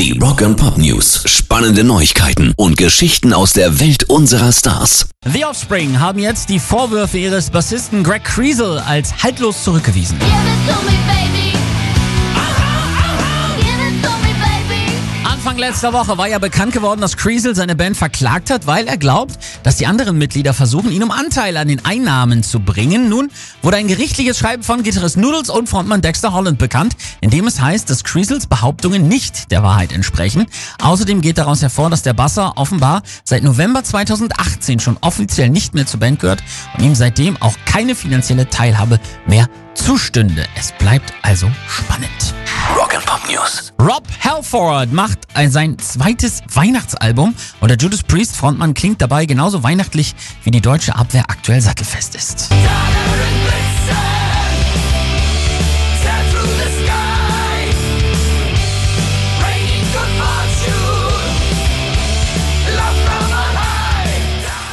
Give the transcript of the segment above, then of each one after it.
Die Rock and Pop News. Spannende Neuigkeiten und Geschichten aus der Welt unserer Stars. The Offspring haben jetzt die Vorwürfe ihres Bassisten Greg Kriesel als haltlos zurückgewiesen. Give letzter Woche war ja bekannt geworden, dass Kriesel seine Band verklagt hat, weil er glaubt, dass die anderen Mitglieder versuchen, ihn um Anteil an den Einnahmen zu bringen. Nun wurde ein gerichtliches Schreiben von Gitarrist Noodles und Frontmann Dexter Holland bekannt, in dem es heißt, dass Kriesels Behauptungen nicht der Wahrheit entsprechen. Außerdem geht daraus hervor, dass der Basser offenbar seit November 2018 schon offiziell nicht mehr zur Band gehört und ihm seitdem auch keine finanzielle Teilhabe mehr zustünde. Es bleibt also spannend. Rock and Pop News. Rob Halford macht ein- sein zweites Weihnachtsalbum und der Judas Priest Frontmann klingt dabei genauso weihnachtlich wie die deutsche Abwehr aktuell sattelfest ist.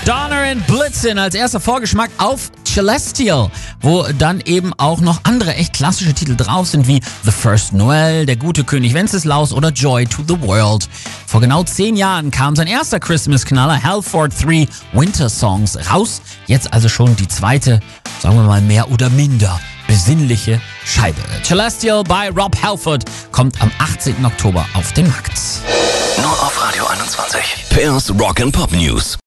Donner Blitzen als erster Vorgeschmack auf Celestial, wo dann eben auch noch andere echt klassische Titel drauf sind wie The First Noel, Der gute König Wenceslaus oder Joy to the World. Vor genau zehn Jahren kam sein erster Christmas-Knaller Halford 3 Winter Songs raus. Jetzt also schon die zweite, sagen wir mal mehr oder minder besinnliche Scheibe. Celestial bei Rob Halford kommt am 18. Oktober auf den Markt. Nur auf Radio 21. Pairs Rock and Pop News.